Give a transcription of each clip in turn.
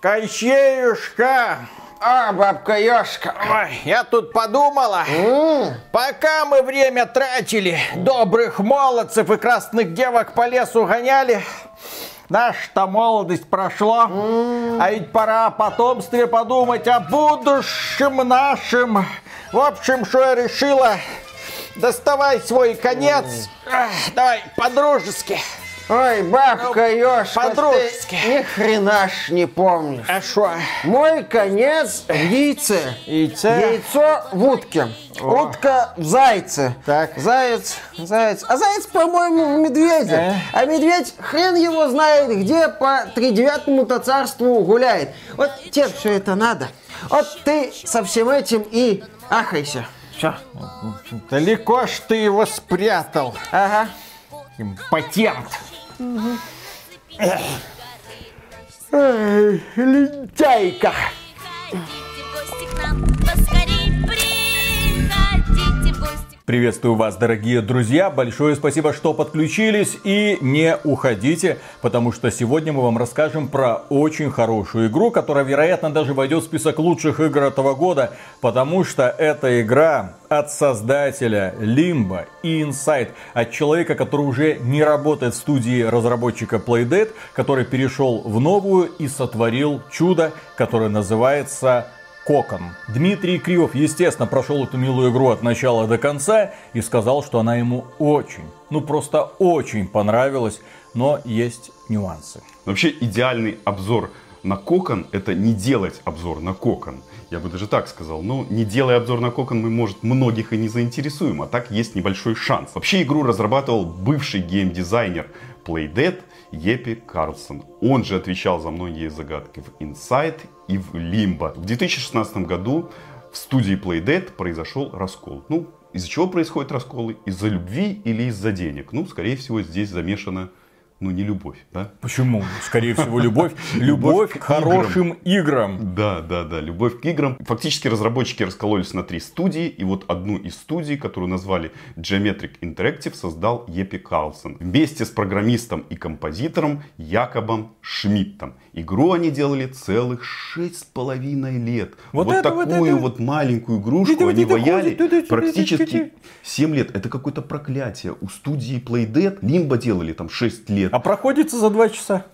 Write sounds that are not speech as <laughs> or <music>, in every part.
Кощеюшка, А, бабка Ёшка. Ой, я тут подумала, пока мы время тратили, добрых молодцев и красных девок по лесу гоняли, наша-то молодость прошло, а ведь пора о потомстве подумать, о будущем нашем. В общем, что я решила, доставай свой конец, Ах, давай по-дружески. Ой, бабка Ёшка, по-дружески. ты ни хрена ж не помнишь. А что? Мой конец в яйце. Яйце? Яйцо в утке. Утка в зайце. Так. Заяц, заяц. А заяц, по-моему, в медведе. Э? А медведь хрен его знает, где по тридевятому-то царству гуляет. Вот тебе все это надо. Вот ты со всем этим и ахайся. Все. Далеко ж ты его спрятал, Ага. импотент. Лентяйка. Приходите в гости к нам, Приветствую вас, дорогие друзья. Большое спасибо, что подключились. И не уходите, потому что сегодня мы вам расскажем про очень хорошую игру, которая, вероятно, даже войдет в список лучших игр этого года, потому что эта игра от создателя Limbo и Inside, от человека, который уже не работает в студии разработчика Playdead, который перешел в новую и сотворил чудо, которое называется Кокон. Дмитрий Кривов, естественно, прошел эту милую игру от начала до конца и сказал, что она ему очень, ну просто очень понравилась, но есть нюансы. Вообще идеальный обзор на кокон это не делать обзор на кокон. Я бы даже так сказал. Но не делая обзор на кокон, мы, может, многих и не заинтересуем. А так есть небольшой шанс. Вообще игру разрабатывал бывший геймдизайнер Playdead Епи Карлсон. Он же отвечал за многие загадки в Inside и в Limbo. В 2016 году в студии Playdead произошел раскол. Ну, из-за чего происходят расколы? Из-за любви или из-за денег? Ну, скорее всего, здесь замешана, ну, не любовь, да? Почему? Скорее всего, любовь. <laughs> Любовь к хорошим играм. Да, да, да, любовь к играм. Фактически разработчики раскололись на три студии, и вот одну из студий, которую назвали Geometric Interactive, создал Епи Карлсон. Вместе с программистом и композитором Якобом Шмидтом. Игру они делали целых шесть с половиной лет. Вот Вот, это, вот такую это. вот маленькую игрушку они ваяли практически. 7 лет. Это какое-то проклятие. У студии Playdead Limbo делали там 6 лет. А проходится за два часа.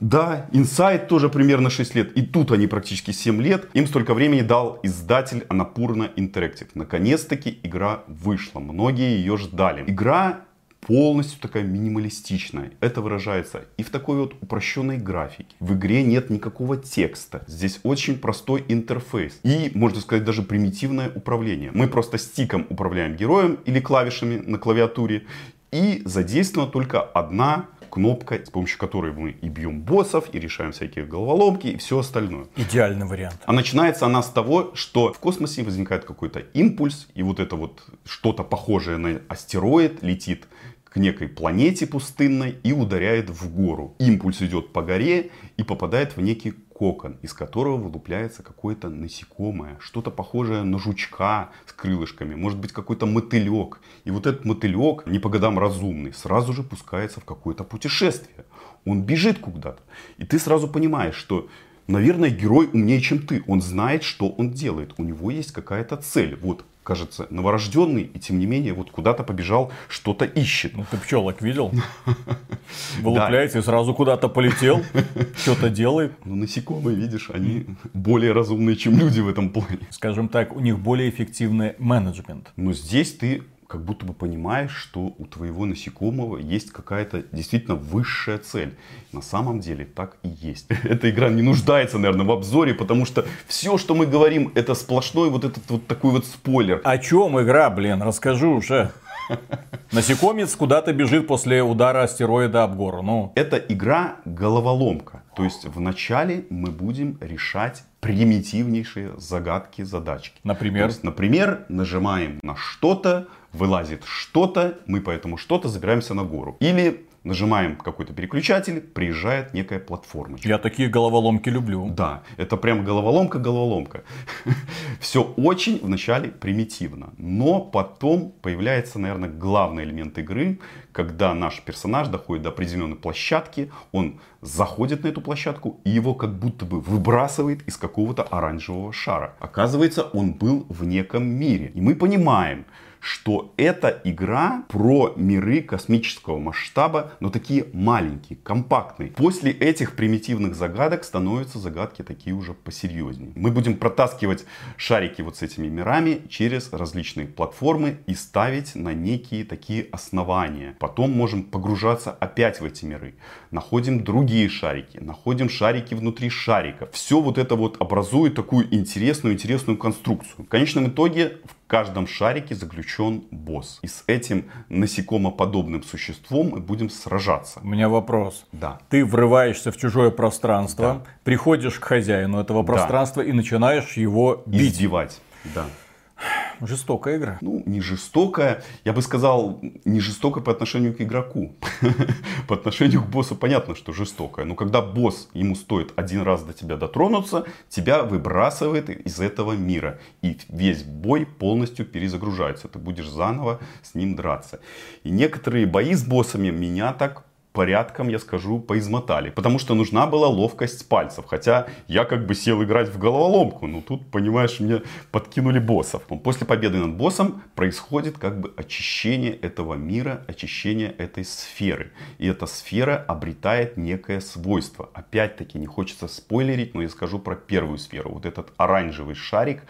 Да, Inside тоже примерно 6 лет. И тут они практически 7 лет. Им столько времени дал издатель Annapurna Interactive. Наконец-таки игра вышла. Многие ее ждали. Игра полностью такая минималистичная. Это выражается и в такой вот упрощенной графике. В игре нет никакого текста. Здесь очень простой интерфейс. И, можно сказать, даже примитивное управление. Мы просто стиком управляем героем или клавишами на клавиатуре. И задействована только одна кнопка, с помощью которой мы и бьем боссов, и решаем всякие головоломки, и все остальное. Идеальный вариант. А начинается она с того, что в космосе возникает какой-то импульс, и вот это вот что-то похожее на астероид летит к некой планете пустынной и ударяет в гору. Импульс идет по горе и попадает в некий кокон, из которого вылупляется какое-то насекомое, что-то похожее на жучка с крылышками, может быть какой-то мотылек. И вот этот мотылек, не по годам разумный, сразу же пускается в какое-то путешествие. Он бежит куда-то. И ты сразу понимаешь, что Наверное, герой умнее, чем ты. Он знает, что он делает. У него есть какая-то цель. Вот, кажется, новорожденный, и тем не менее, вот куда-то побежал, что-то ищет. Ну ты пчелок видел? <laughs> Вылупляется и сразу куда-то полетел. Что-то делает. Ну, насекомые, видишь, они более разумные, чем люди в этом плане. Скажем так, у них более эффективный менеджмент. Но здесь ты как будто бы понимаешь, что у твоего насекомого есть какая-то действительно высшая цель. На самом деле так и есть. <laughs> Эта игра не нуждается, наверное, в обзоре, потому что все, что мы говорим, это сплошной вот этот вот такой вот спойлер. О чем игра, блин? Расскажу уже. <laughs> Насекомец куда-то бежит после удара астероида об гору. Ну, Это игра головоломка. То есть вначале мы будем решать примитивнейшие загадки, задачки. Например? То есть, например, нажимаем на что-то, вылазит что-то, мы по этому что-то забираемся на гору. Или нажимаем какой-то переключатель, приезжает некая платформочка. Я такие головоломки люблю. Да, это прям головоломка-головоломка. <laughs> Все очень вначале примитивно, но потом появляется, наверное, главный элемент игры, когда наш персонаж доходит до определенной площадки, он заходит на эту площадку и его как будто бы выбрасывает из какого-то оранжевого шара. Оказывается, он был в неком мире. И мы понимаем, что это игра про миры космического масштаба, но такие маленькие, компактные. После этих примитивных загадок становятся загадки такие уже посерьезнее. Мы будем протаскивать шарики вот с этими мирами через различные платформы и ставить на некие такие основания. Потом можем погружаться опять в эти миры. Находим другие шарики, находим шарики внутри шариков. Все вот это вот образует такую интересную, интересную конструкцию. В конечном итоге в каждом шарике заключен босс. И с этим насекомоподобным существом мы будем сражаться. У меня вопрос. Да. Ты врываешься в чужое пространство, приходишь к хозяину этого пространства и начинаешь его бить. Избивать. Да. Жестокая игра. Ну, не жестокая. Я бы сказал, не жестокая по отношению к игроку. <laughs> По отношению к боссу понятно, что жестокая. Но когда босс, ему стоит один раз до тебя дотронуться, тебя выбрасывает из этого мира. И весь бой полностью перезагружается. Ты будешь заново с ним драться. И некоторые бои с боссами меня так порядком, я скажу, поизмотали. Потому что нужна была ловкость пальцев. Хотя я как бы сел играть в головоломку. Но тут, понимаешь, мне подкинули боссов. Но после победы над боссом происходит как бы очищение этого мира, очищение этой сферы. И эта сфера обретает некое свойство. Опять-таки, не хочется спойлерить, но я скажу про первую сферу. Вот этот оранжевый шарик,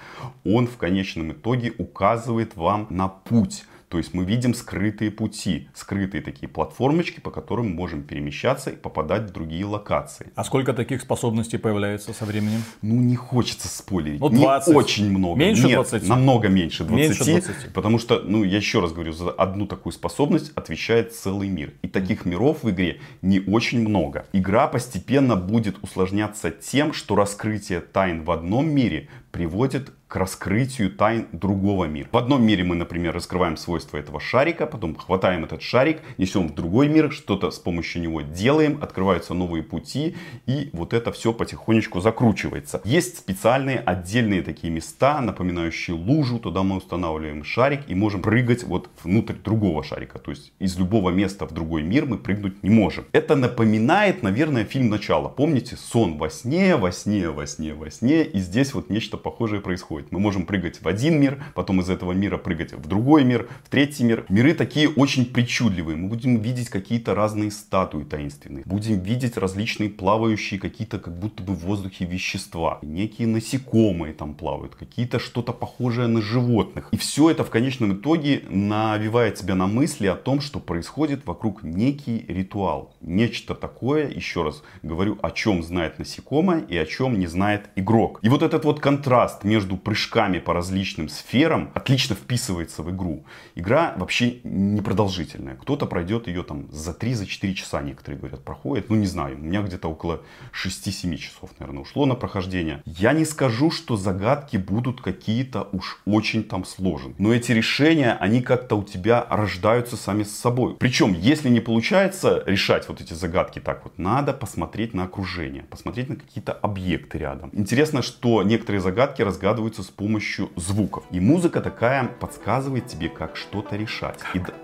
он в конечном итоге указывает вам на путь. То есть мы видим скрытые пути, скрытые такие платформочки, по которым мы можем перемещаться и попадать в другие локации. А сколько таких способностей появляется со временем? Ну, не хочется спойлерить. Ну, Не 20. очень много. Меньше Нет, 20? намного меньше 20. Меньше 20. Потому что, ну, я еще раз говорю, за одну такую способность отвечает целый мир. И таких миров в игре не очень много. Игра постепенно будет усложняться тем, что раскрытие тайн в одном мире приводит к раскрытию тайн другого мира. В одном мире мы, например, раскрываем свойства этого шарика, потом хватаем этот шарик, несем в другой мир, что-то с помощью него делаем, открываются новые пути, и вот это все потихонечку закручивается. Есть специальные отдельные такие места, напоминающие лужу, туда мы устанавливаем шарик и можем прыгать вот внутрь другого шарика. То есть из любого места в другой мир мы прыгнуть не можем. Это напоминает, наверное, фильм «Начало». Помните? Сон во сне, во сне, во сне, во сне. И здесь вот нечто похожее происходит. Мы можем прыгать в один мир, потом из этого мира прыгать в другой мир, в третий мир. Миры такие очень причудливые. Мы будем видеть какие-то разные статуи таинственные. Будем видеть различные плавающие какие-то как будто бы в воздухе вещества. Некие насекомые там плавают, какие-то что-то похожее на животных. И все это в конечном итоге навевает тебя на мысли о том, что происходит вокруг некий ритуал. Нечто такое, еще раз говорю, о чем знает насекомое и о чем не знает игрок. И вот этот вот контраст между прыжками по различным сферам отлично вписывается в игру. Игра вообще непродолжительная. Кто-то пройдет ее там за 3-4 часа, некоторые говорят, проходит. Ну не знаю, у меня где-то около 6-7 часов, наверное, ушло на прохождение. Я не скажу, что загадки будут какие-то уж очень там сложные. Но эти решения, они как-то у тебя рождаются сами с собой. Причем, если не получается решать вот эти загадки так вот, надо посмотреть на окружение, посмотреть на какие-то объекты рядом. Интересно, что некоторые загадки разгадываются с помощью звуков. И музыка такая подсказывает тебе, как что-то решать. И да-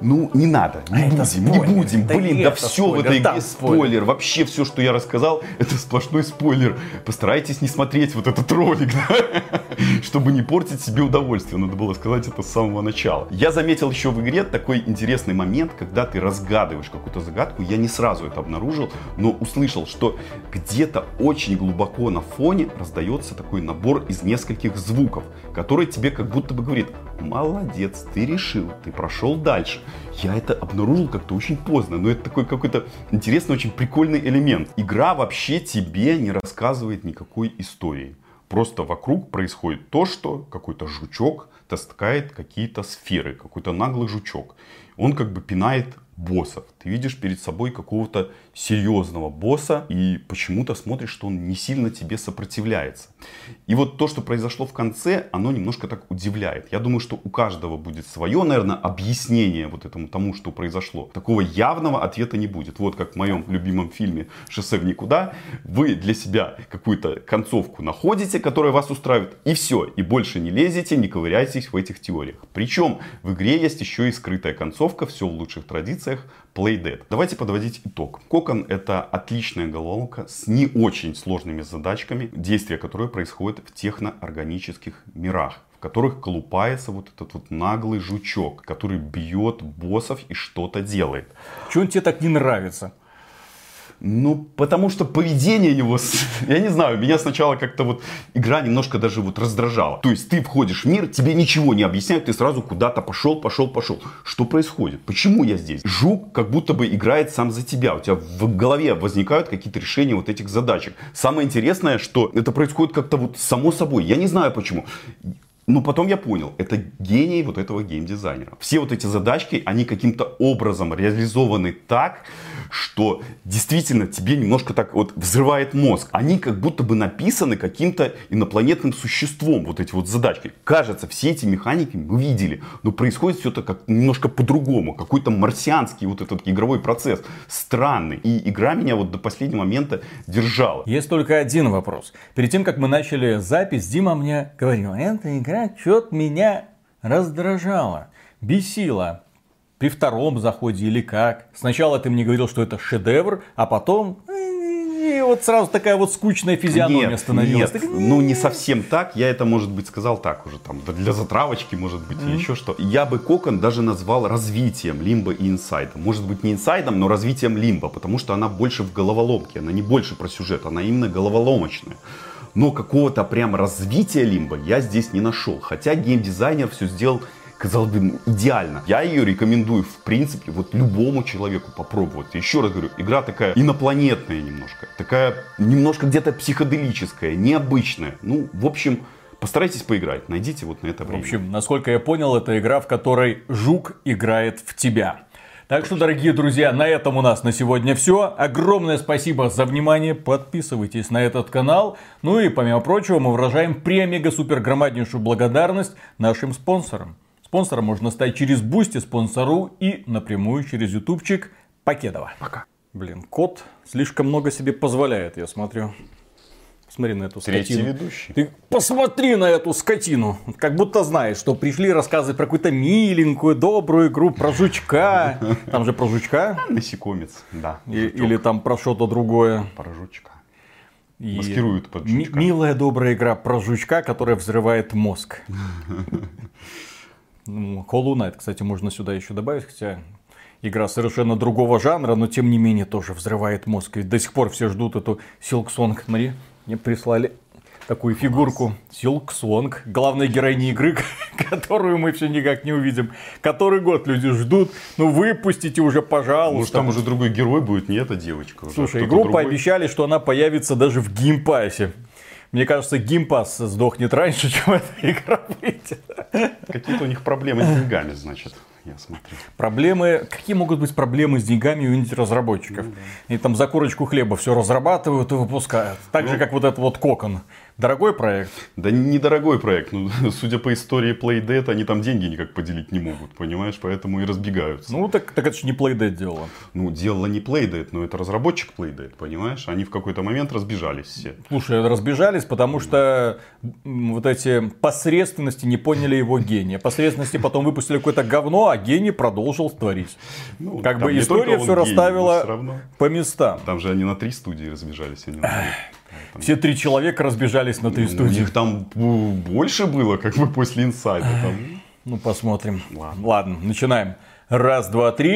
Ну, не надо, не это будем, спойлер. не будем. Блин, да все в спойлер, этой там игре спойлер. спойлер. Вообще все, что я рассказал, <laughs> это сплошной спойлер. Постарайтесь не смотреть вот этот ролик, <laughs> да? чтобы не портить себе удовольствие. Надо было сказать это с самого начала. Я заметил еще в игре такой интересный момент, когда ты разгадываешь какую-то загадку. Я не сразу это обнаружил, но услышал, что где-то очень глубоко на фоне раздается такой набор из нескольких звуков, который тебе как будто бы говорит, молодец, ты решил, ты прошел дальше. Я это обнаружил как-то очень поздно, но это такой какой-то интересный, очень прикольный элемент. Игра вообще тебе не рассказывает никакой истории. Просто вокруг происходит то, что какой-то жучок таскает какие-то сферы, какой-то наглый жучок. Он как бы пинает боссов. Ты видишь перед собой какого-то серьезного босса и почему-то смотришь, что он не сильно тебе сопротивляется. И вот то, что произошло в конце, оно немножко так удивляет. Я думаю, что у каждого будет свое, наверное, объяснение вот этому тому, что произошло. Такого явного ответа не будет. Вот как в моем любимом фильме «Шоссе в никуда». Вы для себя какую-то концовку находите, которая вас устраивает, и все. И больше не лезете, не ковыряйтесь в этих теориях. Причем в игре есть еще и скрытая концовка, все в лучших традициях, Playdead. Давайте подводить итог. Кокон это отличная головоломка с не очень сложными задачками, действия которой происходят в техноорганических мирах в которых колупается вот этот вот наглый жучок, который бьет боссов и что-то делает. Чего он тебе так не нравится? Ну, потому что поведение его, <laughs> я не знаю, меня сначала как-то вот игра немножко даже вот раздражала. То есть ты входишь в мир, тебе ничего не объясняют, ты сразу куда-то пошел, пошел, пошел. Что происходит? Почему я здесь? Жук как будто бы играет сам за тебя. У тебя в голове возникают какие-то решения вот этих задачек. Самое интересное, что это происходит как-то вот само собой. Я не знаю почему. Но потом я понял, это гений вот этого геймдизайнера. Все вот эти задачки, они каким-то образом реализованы так, что действительно тебе немножко так вот взрывает мозг. Они как будто бы написаны каким-то инопланетным существом, вот эти вот задачки. Кажется, все эти механики мы видели, но происходит все это как немножко по-другому. Какой-то марсианский вот этот игровой процесс. Странный. И игра меня вот до последнего момента держала. Есть только один вопрос. Перед тем, как мы начали запись, Дима мне говорил, эта игра что-то меня раздражала, бесила. При втором заходе или как? Сначала ты мне говорил, что это шедевр, а потом... И вот сразу такая вот скучная физиономия Нет, становилась. нет, Так, ну не совсем так. Я это, может быть, сказал так уже, там, для затравочки, может быть, или еще что. Я бы Кокон даже назвал развитием Лимба и Инсайда. Может быть, не инсайдом, но развитием Лимба, потому что она больше в головоломке, она не больше про сюжет, она именно головоломочная. Но какого-то прям развития Лимба я здесь не нашел. Хотя геймдизайнер все сделал казалось бы, ну, идеально. Я ее рекомендую, в принципе, вот любому человеку попробовать. Еще раз говорю, игра такая инопланетная немножко. Такая немножко где-то психоделическая, необычная. Ну, в общем, постарайтесь поиграть. Найдите вот на это В время. общем, насколько я понял, это игра, в которой жук играет в тебя. Так что, дорогие друзья, на этом у нас на сегодня все. Огромное спасибо за внимание. Подписывайтесь на этот канал. Ну и, помимо прочего, мы выражаем премега-супер громаднейшую благодарность нашим спонсорам. Спонсором можно стать через Boosty, спонсору и напрямую через ютубчик Покедова. Пока. Блин, кот слишком много себе позволяет, я смотрю. Смотри на эту Третий скотину. ведущий. Ты посмотри на эту скотину. Как будто знаешь, что пришли рассказывать про какую-то миленькую, добрую игру, про жучка. <laughs> Там же про жучка. Насекомец, да. И- или там про что-то другое. Про жучка. И Маскируют под жучка. Милая добрая игра про жучка, которая взрывает мозг. <laughs> Ну, Hollow Knight, кстати, можно сюда еще добавить, хотя игра совершенно другого жанра, но тем не менее тоже взрывает мозг. Ведь до сих пор все ждут эту Song. Смотри, мне прислали такую фигурку. Silk Song, главной героини игры, <laughs> которую мы все никак не увидим. Который год люди ждут. Ну выпустите уже, пожалуйста. Может, там уже другой герой будет, не эта девочка. уже, Слушай, игру другой. пообещали, что она появится даже в геймпассе. Мне кажется, геймпасс сдохнет раньше, <laughs> чем эта игра выйдет. Какие-то у них проблемы с деньгами, значит, я смотрю. Проблемы, какие могут быть проблемы с деньгами у инди-разработчиков? И там за курочку хлеба все разрабатывают и выпускают. Так же, как вот этот вот Кокон. Дорогой проект. Да недорогой проект. Ну, <laughs> судя по истории Playdead, они там деньги никак поделить не могут, понимаешь? Поэтому и разбегаются. Ну, так, так это же не Playdead делала. Ну, делала не Playdead, но это разработчик Playdead, понимаешь? Они в какой-то момент разбежались все. Слушай, разбежались, потому что вот эти посредственности не поняли его гения. Посредственности потом выпустили какое-то говно, а гений продолжил творить. Ну, как бы история все гений, расставила всё равно. по местам. Там же они на три студии разбежались, а не на две. Все три человека разбежались на три У студии. них там ну, больше было, как бы после инсайда. Там... Ну, посмотрим. Ладно. Ладно, начинаем. Раз, два, три.